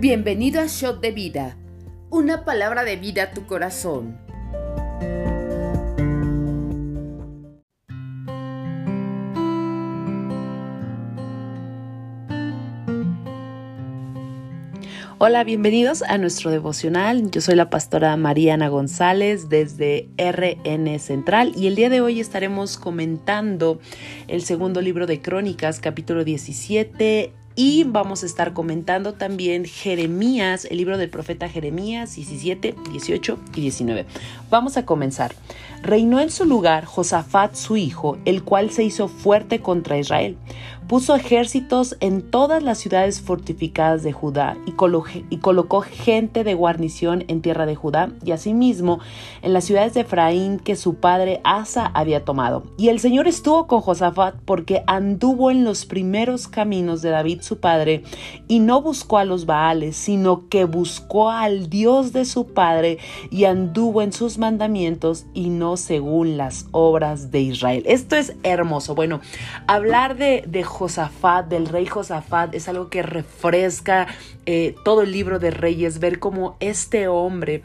Bienvenido a Shot de Vida, una palabra de vida a tu corazón. Hola, bienvenidos a nuestro devocional. Yo soy la pastora Mariana González desde RN Central y el día de hoy estaremos comentando el segundo libro de Crónicas, capítulo 17 y vamos a estar comentando también Jeremías, el libro del profeta Jeremías 17, 18 y 19. Vamos a comenzar. Reinó en su lugar Josafat su hijo, el cual se hizo fuerte contra Israel puso ejércitos en todas las ciudades fortificadas de Judá y, colocó gente de guarnición en tierra de Judá y asimismo en las ciudades de Efraín que su padre Asa había tomado. Y el Señor estuvo con Josafat porque anduvo en los primeros caminos de David su padre y no buscó a los Baales, sino que buscó al Dios de su padre y anduvo en sus mandamientos y no según las obras de Israel. Esto es hermoso. Bueno, hablar de, de Josafat, del rey Josafat, es algo que refresca eh, todo el libro de Reyes, ver cómo este hombre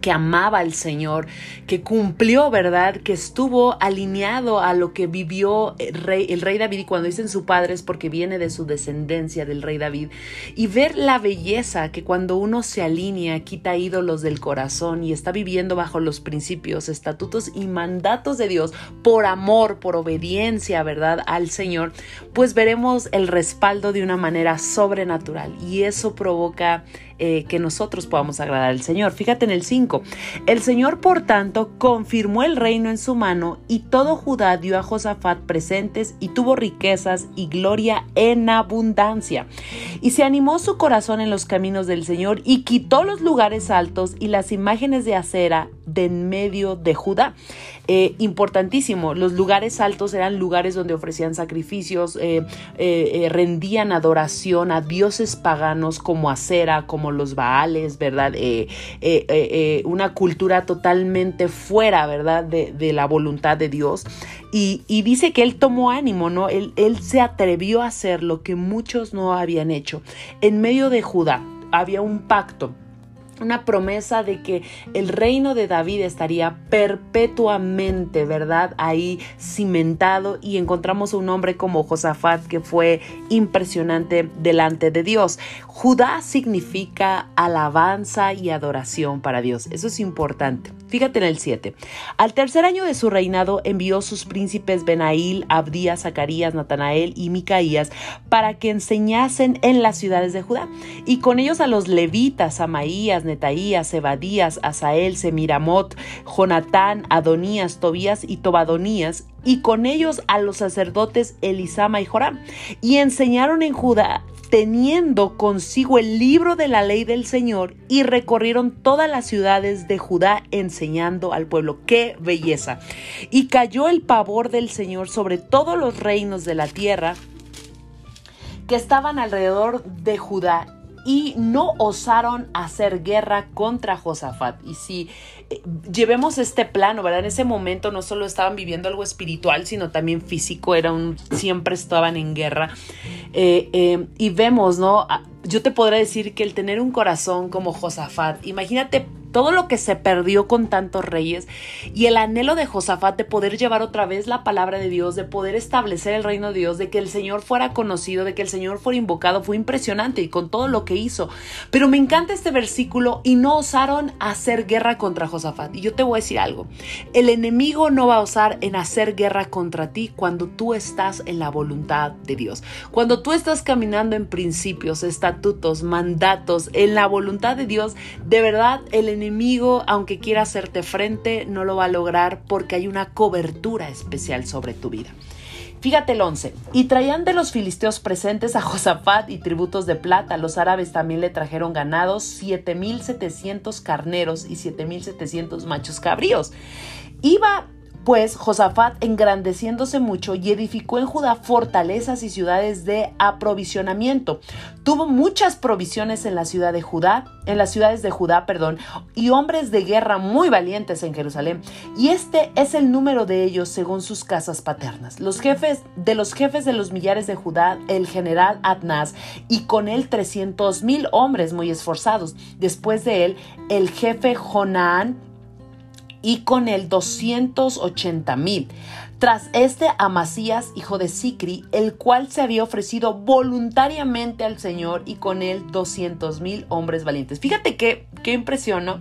que amaba al Señor, que cumplió, ¿verdad? Que estuvo alineado a lo que vivió el rey, el rey David. Y cuando dicen su padre es porque viene de su descendencia del rey David. Y ver la belleza que cuando uno se alinea, quita ídolos del corazón y está viviendo bajo los principios, estatutos y mandatos de Dios por amor, por obediencia, ¿verdad? Al Señor, pues veremos el respaldo de una manera sobrenatural. Y eso provoca eh, que nosotros podamos agradar al Señor. Fíjate en el 5. El Señor, por tanto, confirmó el reino en su mano y todo Judá dio a Josafat presentes y tuvo riquezas y gloria en abundancia. Y se animó su corazón en los caminos del Señor y quitó los lugares altos y las imágenes de acera de en medio de Judá. Eh, importantísimo, los lugares altos eran lugares donde ofrecían sacrificios, eh, eh, rendían adoración a dioses paganos como acera, como los Baales, ¿verdad? una cultura totalmente fuera, ¿verdad? De, la voluntad de Dios. Y, dice que él tomó ánimo, ¿no? Él, él se atrevió a hacer lo que muchos no habían hecho. En medio de Judá había un pacto una promesa de que el reino de David estaría perpetuamente, ¿verdad? Ahí cimentado y encontramos un hombre como Josafat que fue impresionante delante de Dios. Judá significa alabanza y adoración para Dios. Eso es importante. Fíjate en el 7. Al tercer año de su reinado envió sus príncipes Benail, Abdías, Zacarías, Natanael y Micaías para que enseñasen en las ciudades de Judá. Y con ellos a los levitas, Amaías, Netaías, Ebadías, Asael, Semiramot, Jonatán, Adonías, Tobías y Tobadonías y con ellos a los sacerdotes Elisama y Joram, y enseñaron en Judá teniendo consigo el libro de la ley del Señor y recorrieron todas las ciudades de Judá enseñando al pueblo. ¡Qué belleza! Y cayó el pavor del Señor sobre todos los reinos de la tierra que estaban alrededor de Judá y no osaron hacer guerra contra Josafat. Y si eh, llevemos este plano, ¿verdad? En ese momento no solo estaban viviendo algo espiritual, sino también físico, era un, siempre estaban en guerra. Eh, eh, y vemos, ¿no? Yo te podré decir que el tener un corazón como Josafat, imagínate todo lo que se perdió con tantos reyes y el anhelo de Josafat de poder llevar otra vez la palabra de Dios, de poder establecer el reino de Dios, de que el Señor fuera conocido, de que el Señor fuera invocado, fue impresionante y con todo lo que hizo. Pero me encanta este versículo y no osaron hacer guerra contra Josafat. Y yo te voy a decir algo, el enemigo no va a osar en hacer guerra contra ti cuando tú estás en la voluntad de Dios, cuando tú estás caminando en principios, estatutos, mandatos, en la voluntad de Dios, de verdad el enemigo enemigo, aunque quiera hacerte frente, no lo va a lograr porque hay una cobertura especial sobre tu vida. Fíjate el 11. Y traían de los filisteos presentes a Josafat y tributos de plata. Los árabes también le trajeron ganados, 7700 carneros y 7700 machos cabríos. Iba pues Josafat engrandeciéndose mucho y edificó en Judá fortalezas y ciudades de aprovisionamiento. Tuvo muchas provisiones en la ciudad de Judá, en las ciudades de Judá, perdón, y hombres de guerra muy valientes en Jerusalén. Y este es el número de ellos según sus casas paternas. Los jefes de los jefes de los millares de Judá, el general Adnaz, y con él trescientos mil hombres muy esforzados. Después de él, el jefe Jonán y con él 280 mil. Tras este Amasías, hijo de Sicri, el cual se había ofrecido voluntariamente al Señor y con él 200 mil hombres valientes. Fíjate qué, qué impresión, ¿no?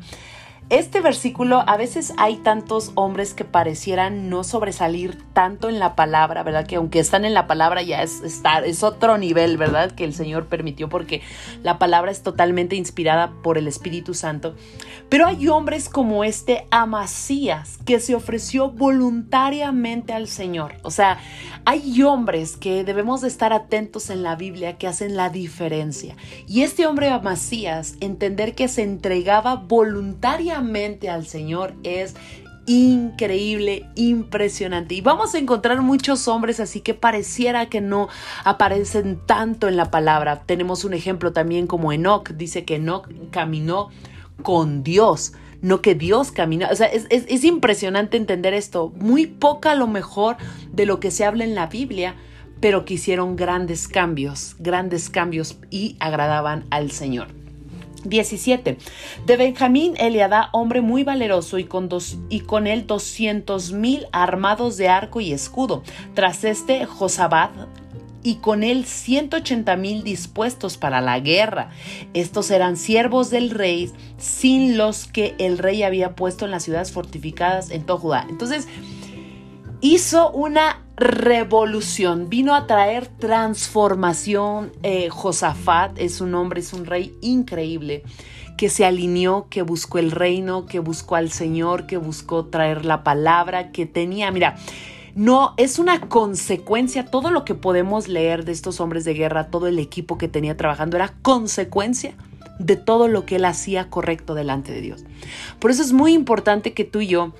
Este versículo, a veces hay tantos hombres que parecieran no sobresalir tanto en la palabra, ¿verdad? Que aunque están en la palabra ya es, estar, es otro nivel, ¿verdad? Que el Señor permitió porque la palabra es totalmente inspirada por el Espíritu Santo. Pero hay hombres como este Amasías que se ofreció voluntariamente al Señor. O sea, hay hombres que debemos de estar atentos en la Biblia que hacen la diferencia. Y este hombre Amasías, entender que se entregaba voluntariamente al Señor es increíble, impresionante. Y vamos a encontrar muchos hombres así que pareciera que no aparecen tanto en la palabra. Tenemos un ejemplo también como Enoch. Dice que Enoch caminó con Dios. No que Dios caminó. O sea, es, es impresionante entender esto. Muy poca a lo mejor de lo que se habla en la Biblia, pero que hicieron grandes cambios, grandes cambios y agradaban al Señor. 17. De Benjamín Eliadá, hombre muy valeroso y con, dos, y con él doscientos mil armados de arco y escudo. Tras este, Josabad, y con él ciento ochenta mil dispuestos para la guerra. Estos eran siervos del rey, sin los que el rey había puesto en las ciudades fortificadas en todo Judá. Entonces, hizo una revolución, vino a traer transformación. Eh, Josafat es un hombre, es un rey increíble que se alineó, que buscó el reino, que buscó al Señor, que buscó traer la palabra, que tenía, mira, no, es una consecuencia, todo lo que podemos leer de estos hombres de guerra, todo el equipo que tenía trabajando era consecuencia de todo lo que él hacía correcto delante de Dios. Por eso es muy importante que tú y yo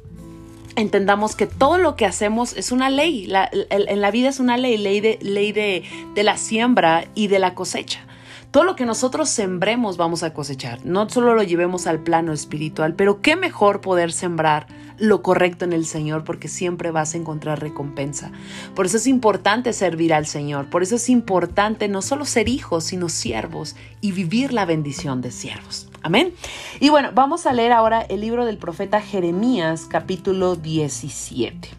entendamos que todo lo que hacemos es una ley. en la vida es una ley, ley, de, ley de, de la siembra y de la cosecha. Todo lo que nosotros sembremos vamos a cosechar. No solo lo llevemos al plano espiritual, pero qué mejor poder sembrar lo correcto en el Señor porque siempre vas a encontrar recompensa. Por eso es importante servir al Señor. Por eso es importante no solo ser hijos, sino siervos y vivir la bendición de siervos. Amén. Y bueno, vamos a leer ahora el libro del profeta Jeremías, capítulo 17.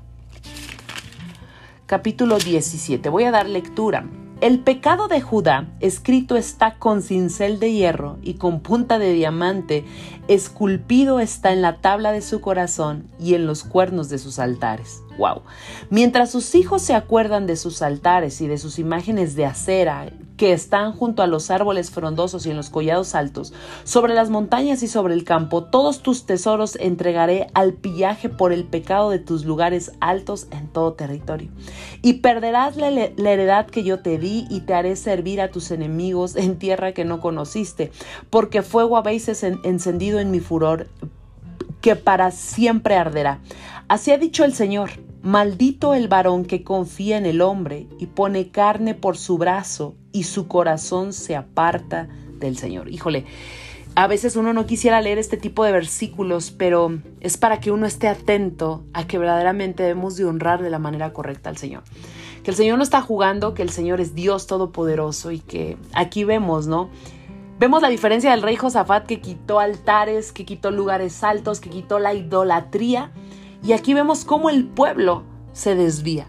Capítulo 17. Voy a dar lectura. El pecado de Judá escrito está con cincel de hierro y con punta de diamante, esculpido está en la tabla de su corazón y en los cuernos de sus altares. Wow. Mientras sus hijos se acuerdan de sus altares y de sus imágenes de acera que están junto a los árboles frondosos y en los collados altos, sobre las montañas y sobre el campo, todos tus tesoros entregaré al pillaje por el pecado de tus lugares altos en todo territorio. Y perderás la, la heredad que yo te di y te haré servir a tus enemigos en tierra que no conociste, porque fuego habéis encendido en mi furor que para siempre arderá. Así ha dicho el Señor. Maldito el varón que confía en el hombre y pone carne por su brazo y su corazón se aparta del Señor. Híjole, a veces uno no quisiera leer este tipo de versículos, pero es para que uno esté atento a que verdaderamente debemos de honrar de la manera correcta al Señor. Que el Señor no está jugando, que el Señor es Dios todopoderoso y que aquí vemos, ¿no? Vemos la diferencia del rey Josafat que quitó altares, que quitó lugares altos, que quitó la idolatría. Y aquí vemos cómo el pueblo se desvía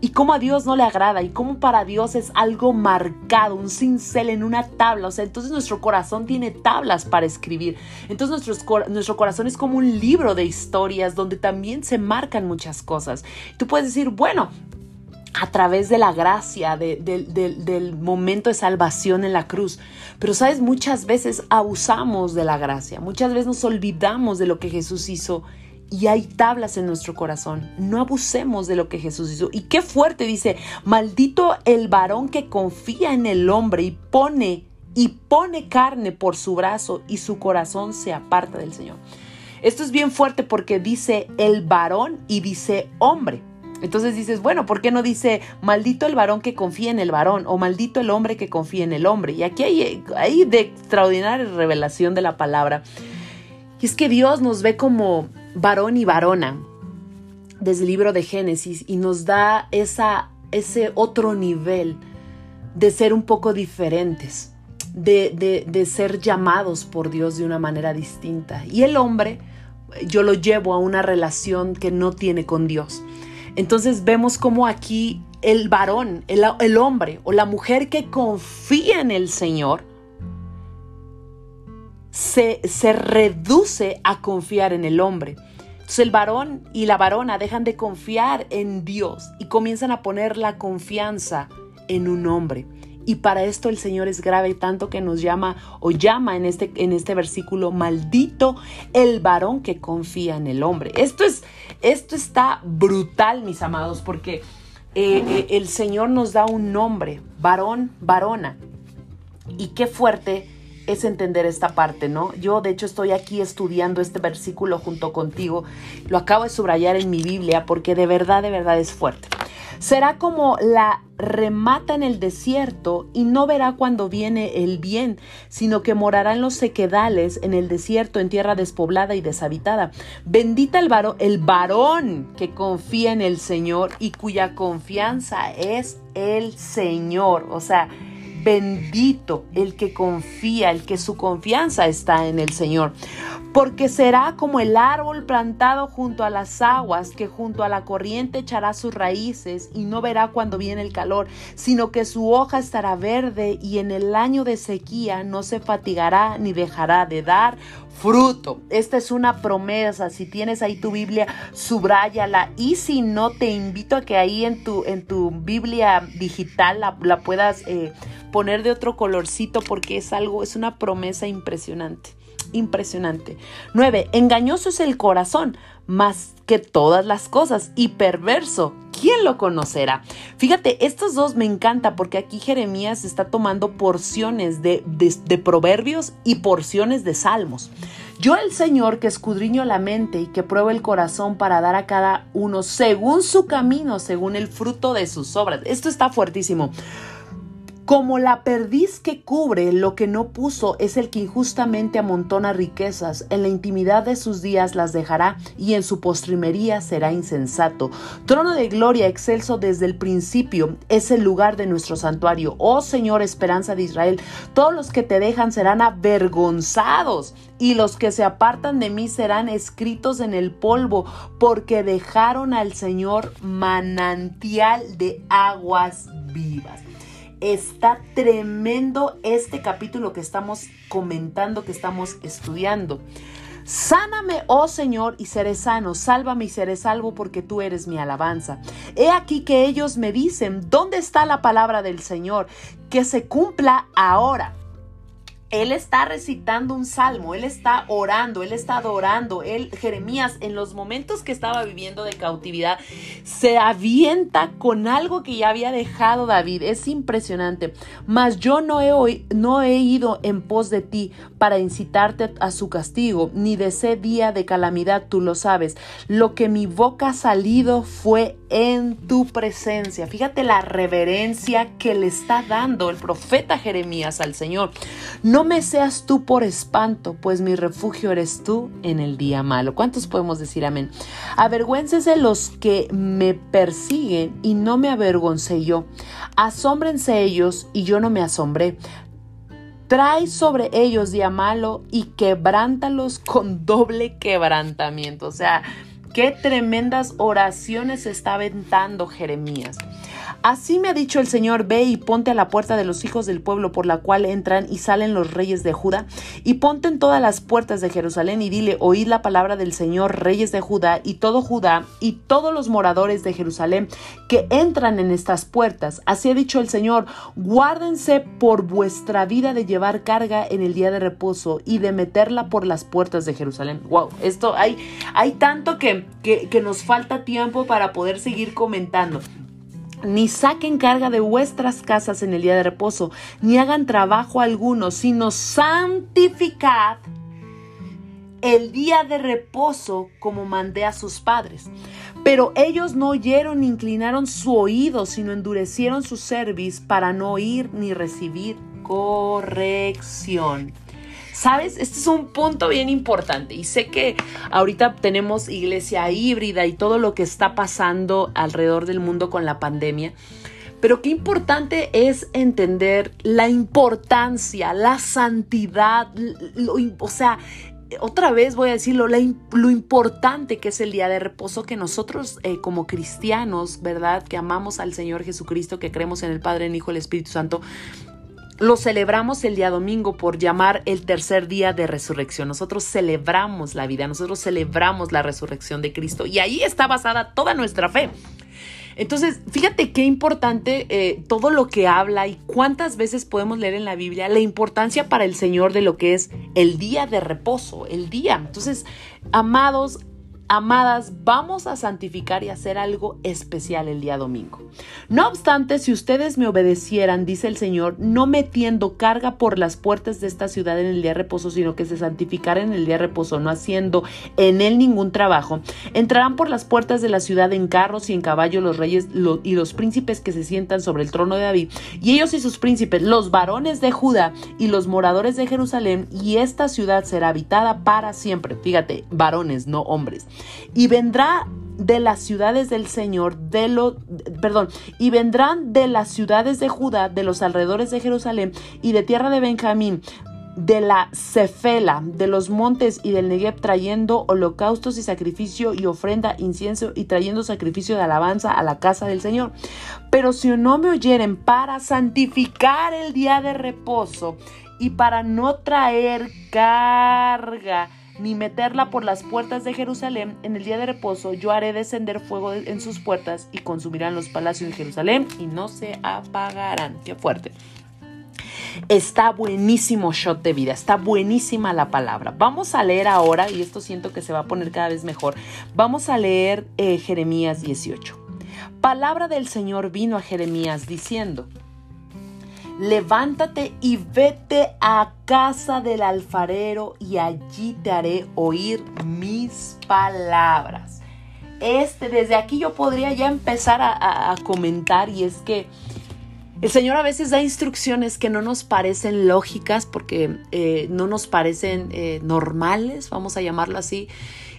y cómo a Dios no le agrada y cómo para Dios es algo marcado, un cincel en una tabla. O sea, entonces nuestro corazón tiene tablas para escribir. Entonces nuestro, nuestro corazón es como un libro de historias donde también se marcan muchas cosas. Tú puedes decir, bueno, a través de la gracia, del momento de salvación en la cruz. Pero sabes, muchas veces abusamos de la gracia, muchas veces nos olvidamos de lo que Jesús hizo y hay tablas en nuestro corazón. No abusemos de lo que Jesús hizo. Y qué fuerte dice, maldito el varón que confía en el hombre y pone y pone carne por su brazo y su corazón se aparta del Señor. Esto es bien fuerte porque dice el varón y dice hombre. Entonces dices, bueno, ¿por qué no dice maldito el varón que confía en el varón o maldito el hombre que confía en el hombre? Y aquí hay, hay de extraordinaria revelación de la palabra. Y es que Dios nos ve como varón y varona desde el libro de Génesis y nos da esa, ese otro nivel de ser un poco diferentes, de, de, ser llamados por Dios de una manera distinta. Y el hombre, yo lo llevo a una relación que no tiene con Dios. Entonces vemos como aquí el varón, el, el, hombre o la mujer que confía en el Señor se, reduce a confiar en el hombre. Entonces el varón y la varona dejan de confiar en Dios y comienzan a poner la confianza en un hombre. Y para esto el Señor es grave tanto que nos llama o llama en este, en este versículo, maldito el varón que confía en el hombre. Esto, es, esto está brutal, mis amados, porque eh, eh, el Señor nos da un nombre, varón, varona. Y qué fuerte es entender esta parte, ¿no? Yo de hecho estoy aquí estudiando este versículo junto contigo. Lo acabo de subrayar en mi Biblia porque de verdad, de verdad es fuerte. Será como la remata en el desierto y no verá cuando viene el bien, sino que morará en los sequedales, en el desierto, en tierra despoblada y deshabitada. Bendita el varón, el varón que confía en el Señor y cuya confianza es el Señor. O sea, Bendito el que confía, el que su confianza está en el Señor, porque será como el árbol plantado junto a las aguas, que junto a la corriente echará sus raíces y no verá cuando viene el calor, sino que su hoja estará verde y en el año de sequía no se fatigará ni dejará de dar fruto. Esta es una promesa. Si tienes ahí tu Biblia, subráyala. Y si no, te invito a que ahí en tu, en tu Biblia digital la, puedas eh, poner de otro colorcito porque es algo, es una promesa impresionante. Impresionante. 9. Engañoso es el corazón más que todas las cosas y perverso. ¿Quién lo conocerá? Fíjate, estos dos me encanta porque aquí Jeremías está tomando porciones de, de, proverbios y porciones de salmos. Yo el Señor que escudriño la mente y que prueba el corazón para dar a cada uno según su camino, según el fruto de sus obras. Esto está fuertísimo. Como la perdiz que cubre lo que no puso es el que injustamente amontona riquezas, en la intimidad de sus días las dejará y en su postrimería será insensato. Trono de gloria excelso desde el principio es el lugar de nuestro santuario. Oh Señor, esperanza de Israel, todos los que te dejan serán avergonzados y los que se apartan de mí serán escritos en el polvo porque dejaron al Señor manantial de aguas vivas. Está tremendo este capítulo que estamos comentando, que estamos estudiando. Sáname, oh Señor, y seré sano, sálvame y seré salvo porque tú eres mi alabanza. He aquí que ellos me dicen, ¿dónde está la palabra del Señor? Que se cumpla ahora él está recitando un salmo, él está orando, él está adorando. Él, Jeremías, en los momentos que estaba viviendo de cautividad, se avienta con algo que ya había dejado David. Es impresionante. Mas yo no he, no he ido en pos de ti para incitarte a su castigo, ni de ese día de calamidad, tú lo sabes. Lo que mi boca ha salido fue en tu presencia. Fíjate la reverencia que le está dando el profeta Jeremías al Señor. No me seas tú por espanto, pues mi refugio eres tú en el día malo. ¿Cuántos podemos decir amén? Avergüéncese los que me persiguen y no me avergoncé yo. Asómbrense ellos y yo no me asombré. Trae sobre ellos día malo y quebrántalos con doble quebrantamiento. O sea, qué tremendas oraciones está aventando Jeremías. Así me ha dicho el Señor, ve y ponte a la puerta de los hijos del pueblo por la cual entran y salen los reyes de Judá, y ponte en todas las puertas de Jerusalén y dile, oíd la palabra del Señor, reyes de Judá, y todo Judá, y todos los moradores de Jerusalén que entran en estas puertas. Así ha dicho el Señor, guárdense por vuestra vida de llevar carga en el día de reposo y de meterla por las puertas de Jerusalén. Wow, esto hay, hay tanto que, que, que nos falta tiempo para poder seguir comentando ni saquen carga de vuestras casas en el día de reposo, ni hagan trabajo alguno, sino santificad el día de reposo como mandé a sus padres. Pero ellos no oyeron ni inclinaron su oído, sino endurecieron su cerviz para no oír ni recibir corrección. ¿Sabes? Este es un punto bien importante y sé que ahorita tenemos iglesia híbrida y todo lo que está pasando alrededor del mundo con la pandemia. Pero qué importante es entender la importancia, la santidad, o sea, otra vez voy a decirlo, lo importante que es el día de reposo que nosotros eh, como cristianos, ¿verdad? Que amamos al Señor Jesucristo, que creemos en el Padre, en el Hijo, el Espíritu Santo, lo celebramos el día domingo por llamar el tercer día de resurrección. Nosotros celebramos la vida, nosotros celebramos la resurrección de Cristo y ahí está basada toda nuestra fe. Entonces, fíjate qué importante eh, todo lo que habla y cuántas veces podemos leer en la Biblia la importancia para el Señor de lo que es el día de reposo, el día. Entonces, amados, Amadas, vamos a santificar y hacer algo especial el día domingo. No obstante, si ustedes me obedecieran, dice el Señor, no metiendo carga por las puertas de esta ciudad en el día de reposo, sino que se santificaran en el día de reposo, no haciendo en él ningún trabajo, entrarán por las puertas de la ciudad en carros y en caballos los reyes y los príncipes que se sientan sobre el trono de David, y ellos y sus príncipes, los varones de Judá y los moradores de Jerusalén, y esta ciudad será habitada para siempre. Fíjate, varones, no hombres y vendrá de las ciudades del Señor, de lo, perdón, y vendrán de las ciudades de Judá, de los alrededores de Jerusalén y de tierra de Benjamín, de la Cefela, de los montes y del Negev, trayendo holocaustos y sacrificio y ofrenda, incienso y trayendo sacrificio de alabanza a la casa del Señor. Pero si no me oyeren para santificar el día de reposo y para no traer carga, ni meterla por las puertas de Jerusalén, en el día de reposo yo haré descender fuego en sus puertas y consumirán los palacios de Jerusalén y no se apagarán. Qué fuerte. Está buenísimo shot de vida, está buenísima la palabra. Vamos a leer ahora, y esto siento que se va a poner cada vez mejor, vamos a leer eh, Jeremías 18. Palabra del Señor vino a Jeremías diciendo, levántate y vete a casa del alfarero y allí te haré oír mis palabras. Este, desde aquí yo podría ya empezar a, comentar y es que el Señor a veces da instrucciones que no nos parecen lógicas porque eh, no nos parecen eh, normales, vamos a llamarlo así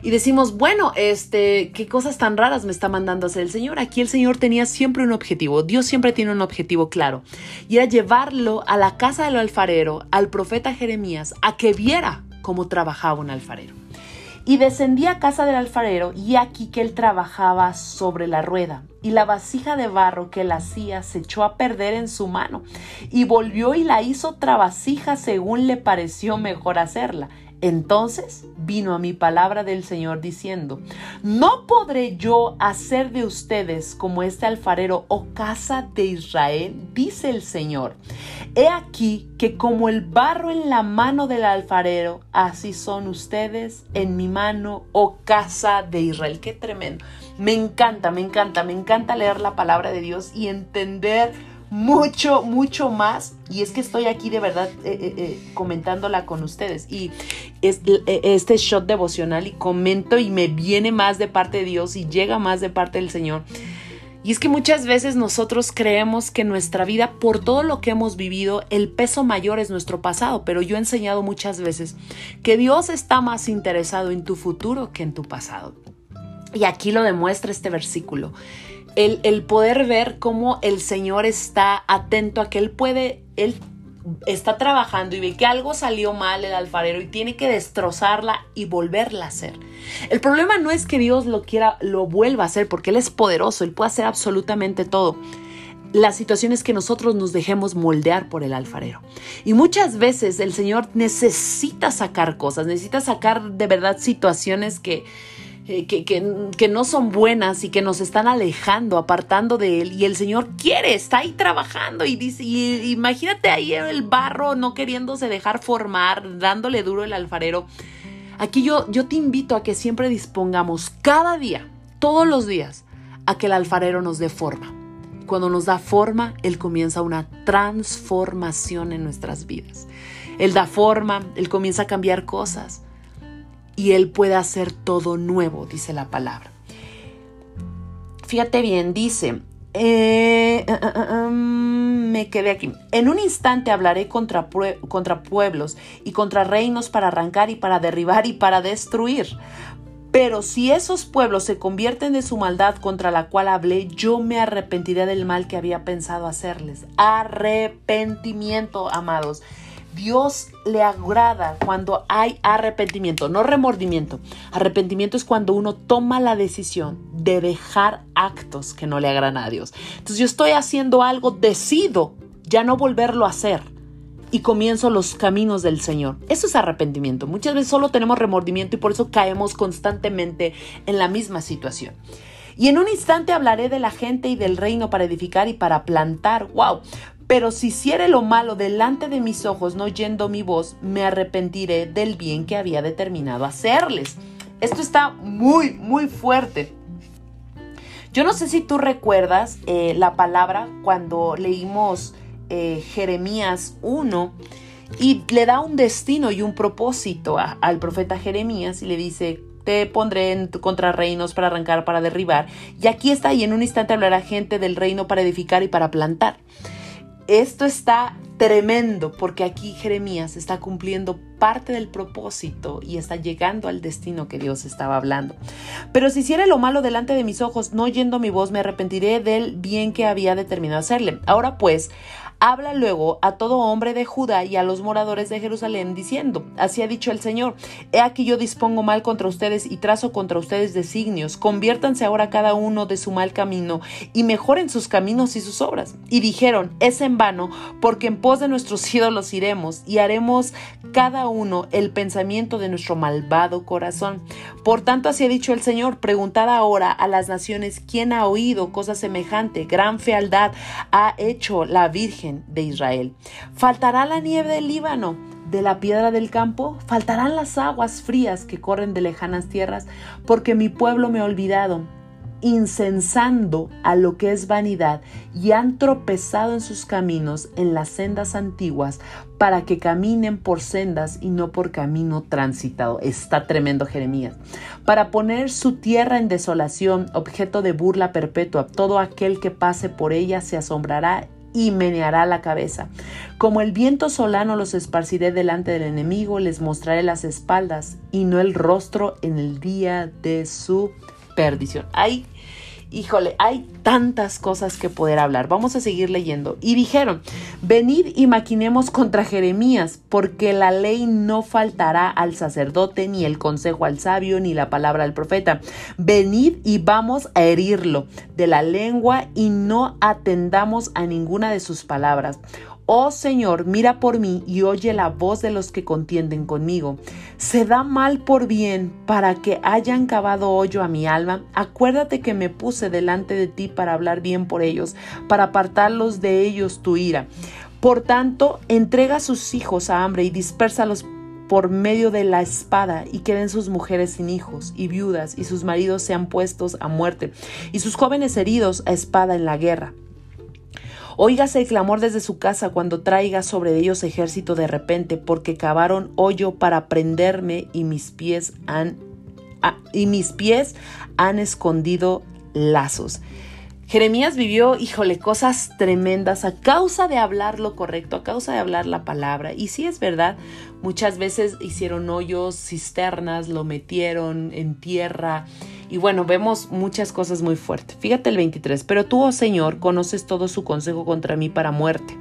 y decimos, bueno, este, qué cosas tan raras me está mandando hacer el Señor. Aquí el Señor tenía siempre un objetivo, Dios siempre tiene un objetivo claro, y era llevarlo a la casa del alfarero, al profeta Jeremías, a que viera cómo trabajaba un alfarero. Y descendía a casa del alfarero, y aquí que él trabajaba sobre la rueda, y la vasija de barro que él hacía se echó a perder en su mano, y volvió y la hizo otra vasija según le pareció mejor hacerla. Entonces vino a mi palabra del Señor diciendo, no podré yo hacer de ustedes como este alfarero o oh casa de Israel, dice el Señor. He aquí que como el barro en la mano del alfarero, así son ustedes en mi mano, oh casa de Israel. Qué tremendo. Me encanta, me encanta, me encanta leer la palabra de Dios y entender mucho, mucho más. Y es que estoy aquí de verdad eh, eh, eh, comentándola con ustedes. Y es, este shot devocional y comento y me viene más de parte de Dios y llega más de parte del Señor. Y es que muchas veces nosotros creemos que nuestra vida, por todo lo que hemos vivido, el peso mayor es nuestro pasado, pero yo he enseñado muchas veces que Dios está más interesado en tu futuro que en tu pasado. Y aquí lo demuestra este versículo el, poder ver cómo el Señor está atento a que Él puede, Él está trabajando y ve que algo salió mal el alfarero y tiene que destrozarla y volverla a hacer. El problema no es que Dios lo quiera, lo vuelva a hacer, porque Él es poderoso, Él puede hacer absolutamente todo. La situación es que nosotros nos dejemos moldear por el alfarero. Y muchas veces el Señor necesita sacar cosas, necesita sacar de verdad situaciones que, eh, que, no son buenas y que nos están alejando, apartando de Él. Y el Señor quiere, está ahí trabajando y dice, imagínate ahí el barro no queriéndose dejar formar, dándole duro el alfarero. Aquí yo, yo te invito a que siempre dispongamos cada día, todos los días, a que el alfarero nos dé forma. Cuando nos da forma, Él comienza una transformación en nuestras vidas. Él da forma, Él comienza a cambiar cosas. Y Él puede hacer todo nuevo, dice la palabra. Fíjate bien, dice, eh, eh, eh, me quedé aquí. En un instante hablaré contra, contra pueblos y contra reinos para arrancar y para derribar y para destruir. Pero si esos pueblos se convierten de su maldad contra la cual hablé, yo me arrepentiré del mal que había pensado hacerles. Arrepentimiento, amados. Dios le agrada cuando hay arrepentimiento, no remordimiento. Arrepentimiento es cuando uno toma la decisión de dejar actos que no le agradan a Dios. Entonces yo estoy haciendo algo, decido ya no volverlo a hacer y comienzo los caminos del Señor. Eso es arrepentimiento. Muchas veces solo tenemos remordimiento y por eso caemos constantemente en la misma situación. Y en un instante hablaré de la gente y del reino para edificar y para plantar. ¡Wow! Pero si hiciere lo malo delante de mis ojos, no oyendo mi voz, me arrepentiré del bien que había determinado hacerles. Esto está muy, muy fuerte. Yo no sé si tú recuerdas eh, la palabra cuando leímos eh, Jeremías 1 y le da un destino y un propósito al profeta Jeremías y le dice, te pondré en contra reinos para arrancar, para derribar. Y aquí está, y en un instante hablará gente del reino para edificar y para plantar. Esto está tremendo porque aquí Jeremías está cumpliendo parte del propósito y está llegando al destino que Dios estaba hablando. Pero si hiciera lo malo delante de mis ojos, no oyendo mi voz, me arrepentiré del bien que había determinado hacerle. Ahora pues, Habla luego a todo hombre de Judá y a los moradores de Jerusalén, diciendo, Así ha dicho el Señor, He aquí yo dispongo mal contra ustedes y trazo contra ustedes designios, conviértanse ahora cada uno de su mal camino y mejoren sus caminos y sus obras. Y dijeron, Es en vano, porque en pos de nuestros ídolos iremos y haremos cada uno el pensamiento de nuestro malvado corazón. Por tanto, así ha dicho el Señor, preguntad ahora a las naciones quién ha oído cosa semejante, gran fealdad ha hecho la Virgen de Israel. ¿Faltará la nieve del Líbano? de la piedra del campo, faltarán las aguas frías que corren de lejanas tierras, porque mi pueblo me ha olvidado, incensando a lo que es vanidad, y han tropezado en sus caminos en las sendas antiguas, para que caminen por sendas y no por camino transitado. Está tremendo Jeremías. Para poner su tierra en desolación, objeto de burla perpetua, todo aquel que pase por ella se asombrará y meneará la cabeza. Como el viento solano los esparciré delante del enemigo, les mostraré las espaldas y no el rostro en el día de su perdición. Hay Híjole, hay tantas cosas que poder hablar. Vamos a seguir leyendo. Y dijeron, venid y maquinemos contra Jeremías, porque la ley no faltará al sacerdote, ni el consejo al sabio, ni la palabra al profeta. Venid y vamos a herirlo de la lengua y no atendamos a ninguna de sus palabras. Oh Señor, mira por mí y oye la voz de los que contienden conmigo. Se da mal por bien para que hayan cavado hoyo a mi alma. Acuérdate que me puse delante de ti para hablar bien por ellos, para apartarlos de ellos tu ira. Por tanto, entrega a sus hijos a hambre y dispérsalos por medio de la espada y queden sus mujeres sin hijos y viudas y sus maridos sean puestos a muerte y sus jóvenes heridos a espada en la guerra. Óigase el clamor desde su casa cuando traiga sobre ellos ejército de repente, porque cavaron hoyo para prenderme y mis pies han ah, y mis pies han escondido lazos. Jeremías vivió, híjole, cosas tremendas a causa de hablar lo correcto, a causa de hablar la palabra. Y sí es verdad, muchas veces hicieron hoyos, cisternas, lo metieron en tierra. Y bueno, vemos muchas cosas muy fuertes. Fíjate el 23, pero tú, oh Señor, conoces todo su consejo contra mí para muerte.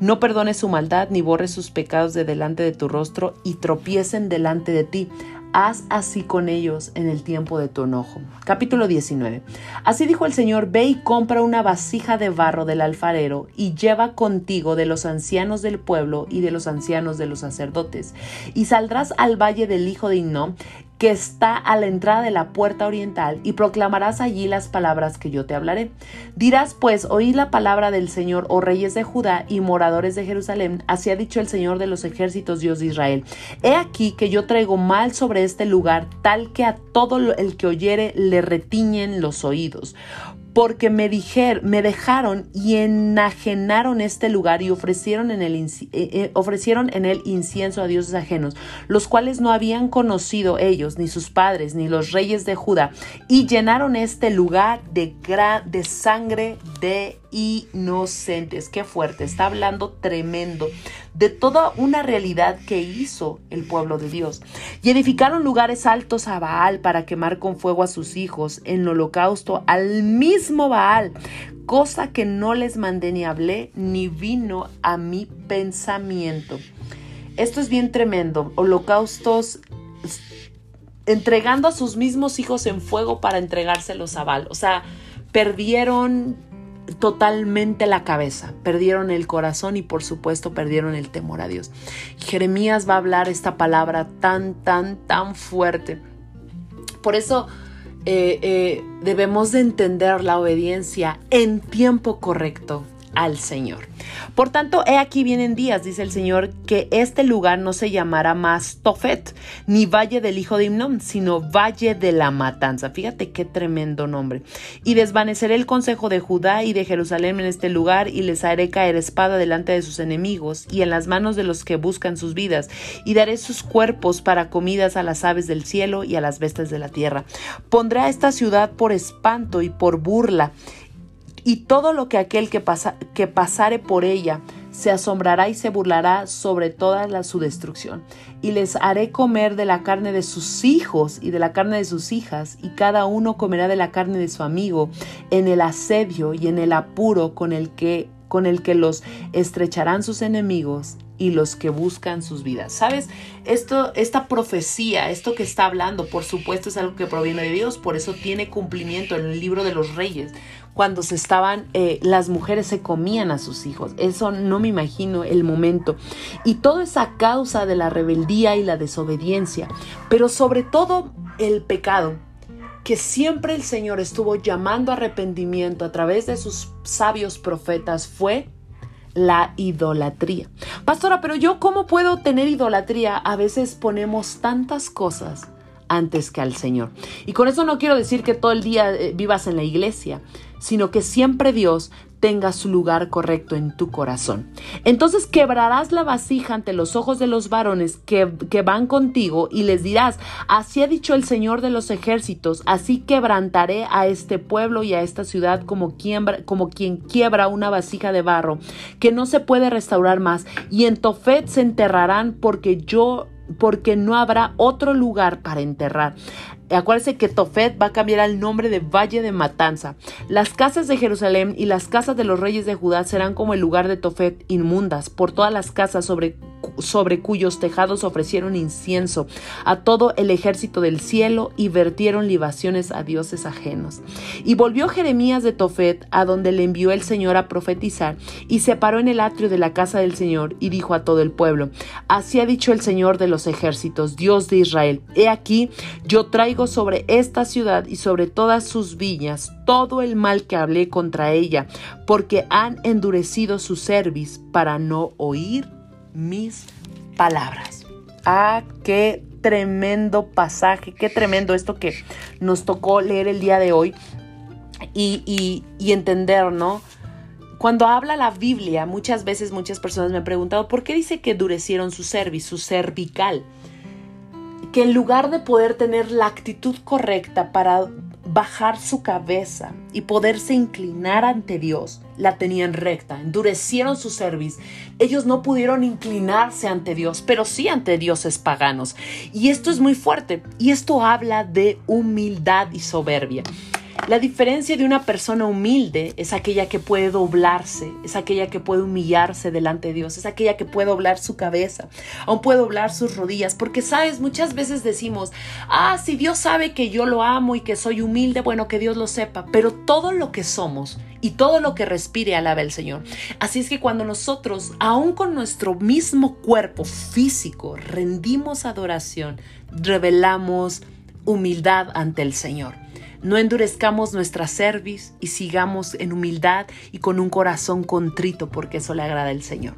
No perdones su maldad, ni borres sus pecados de delante de tu rostro, y tropiecen delante de ti haz así con ellos en el tiempo de tu enojo. Capítulo 19. Así dijo el Señor, ve y compra una vasija de barro del alfarero y lleva contigo de los ancianos del pueblo y de los ancianos de los sacerdotes, y saldrás al valle del hijo de Innom que está a la entrada de la puerta oriental, y proclamarás allí las palabras que yo te hablaré. Dirás pues, oíd la palabra del Señor, oh reyes de Judá y moradores de Jerusalén, así ha dicho el Señor de los ejércitos, Dios de Israel. He aquí que yo traigo mal sobre este lugar, tal que a todo el que oyere le retiñen los oídos porque me, me dejaron y enajenaron este lugar y ofrecieron en, el, eh, eh, ofrecieron en él incienso a dioses ajenos, los cuales no habían conocido ellos, ni sus padres, ni los reyes de Judá, y llenaron este lugar de, de sangre de inocentes. Qué fuerte, está hablando tremendo de toda una realidad que hizo el pueblo de Dios. Y edificaron lugares altos a Baal para quemar con fuego a sus hijos en holocausto al mismo Baal, cosa que no les mandé ni hablé ni vino a mi pensamiento. Esto es bien tremendo. Holocaustos entregando a sus mismos hijos en fuego para entregárselos a Baal. O sea, perdieron totalmente la cabeza, perdieron el corazón y por supuesto perdieron el temor a Dios. Jeremías va a hablar esta palabra tan, tan, tan fuerte. Por eso eh, eh, debemos de entender la obediencia en tiempo correcto al Señor. Por tanto, he aquí vienen días, dice el Señor, que este lugar no se llamará más Tofet, ni Valle del Hijo de Himnón, sino Valle de la Matanza. Fíjate qué tremendo nombre. Y desvaneceré el consejo de Judá y de Jerusalén en este lugar, y les haré caer espada delante de sus enemigos y en las manos de los que buscan sus vidas, y daré sus cuerpos para comidas a las aves del cielo y a las bestias de la tierra. Pondré a esta ciudad por espanto y por burla, y todo lo que aquel que, pasa, que pasare por ella se asombrará y se burlará sobre toda su destrucción. Y les haré comer de la carne de sus hijos y de la carne de sus hijas, y cada uno comerá de la carne de su amigo, en el asedio y en el apuro con el que con el que los estrecharán sus enemigos y los que buscan sus vidas. ¿Sabes? Esto, esta profecía, esto que está hablando, por supuesto es algo que proviene de Dios, por eso tiene cumplimiento en el libro de los reyes cuando se estaban, eh, las mujeres se comían a sus hijos. Eso no me imagino el momento. Y todo es a causa de la rebeldía y la desobediencia, pero sobre todo el pecado que siempre el Señor estuvo llamando a arrepentimiento a través de sus sabios profetas fue la idolatría. Pastora, pero yo cómo puedo tener idolatría? A veces ponemos tantas cosas antes que al Señor. Y con eso no quiero decir que todo el día eh, vivas en la iglesia, sino que siempre Dios tenga su lugar correcto en tu corazón. Entonces quebrarás la vasija ante los ojos de los varones que, que, van contigo y les dirás, así ha dicho el Señor de los ejércitos, así quebrantaré a este pueblo y a esta ciudad como, como quien quiebra una vasija de barro, que no se puede restaurar más, y en Tofet se enterrarán porque yo porque no habrá otro lugar para enterrar. Acuérdense que Tofet va a cambiar el nombre de Valle de Matanza. Las casas de Jerusalén y las casas de los reyes de Judá serán como el lugar de Tofet inmundas por todas las casas sobre sobre cuyos tejados ofrecieron incienso a todo el ejército del cielo y vertieron libaciones a dioses ajenos. Y volvió Jeremías de Tofet, a donde le envió el Señor a profetizar, y se paró en el atrio de la casa del Señor y dijo a todo el pueblo, Así ha dicho el Señor de los ejércitos, Dios de Israel, he aquí, yo traigo sobre esta ciudad y sobre todas sus viñas todo el mal que hablé contra ella, porque han endurecido su cerviz para no oír mis palabras. Ah, qué tremendo pasaje, qué tremendo esto que nos tocó leer el día de hoy y, entender, ¿no? Cuando habla la Biblia, muchas veces muchas personas me han preguntado, ¿por qué dice que endurecieron su cerviz, su cervical? Que en lugar de poder tener la actitud correcta para bajar su cabeza y poderse inclinar ante Dios, la tenían recta, endurecieron su cerviz. Ellos no pudieron inclinarse ante Dios, pero sí ante dioses paganos. Y esto es muy fuerte, y esto habla de humildad y soberbia. La diferencia de una persona humilde es aquella que puede doblarse, es aquella que puede humillarse delante de Dios, es aquella que puede doblar su cabeza, aún puede doblar sus rodillas, porque sabes, muchas veces decimos, ah, si Dios sabe que yo lo amo y que soy humilde, bueno, que Dios lo sepa, pero todo lo que somos y todo lo que respire alaba el Señor. Así es que cuando nosotros, aún con nuestro mismo cuerpo físico, rendimos adoración, revelamos humildad ante el Señor. No endurezcamos nuestra cerviz y sigamos en humildad y con un corazón contrito porque eso le agrada al Señor.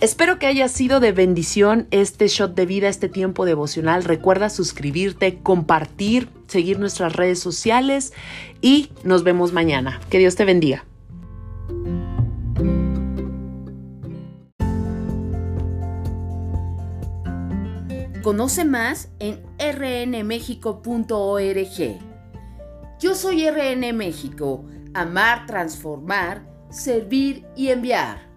Espero que haya sido de bendición este shot de vida, este tiempo devocional. Recuerda suscribirte, compartir, seguir nuestras redes sociales y nos vemos mañana. Que Dios te bendiga. Conoce más en rnmexico.org. Yo soy RN México. Amar, transformar, servir y enviar.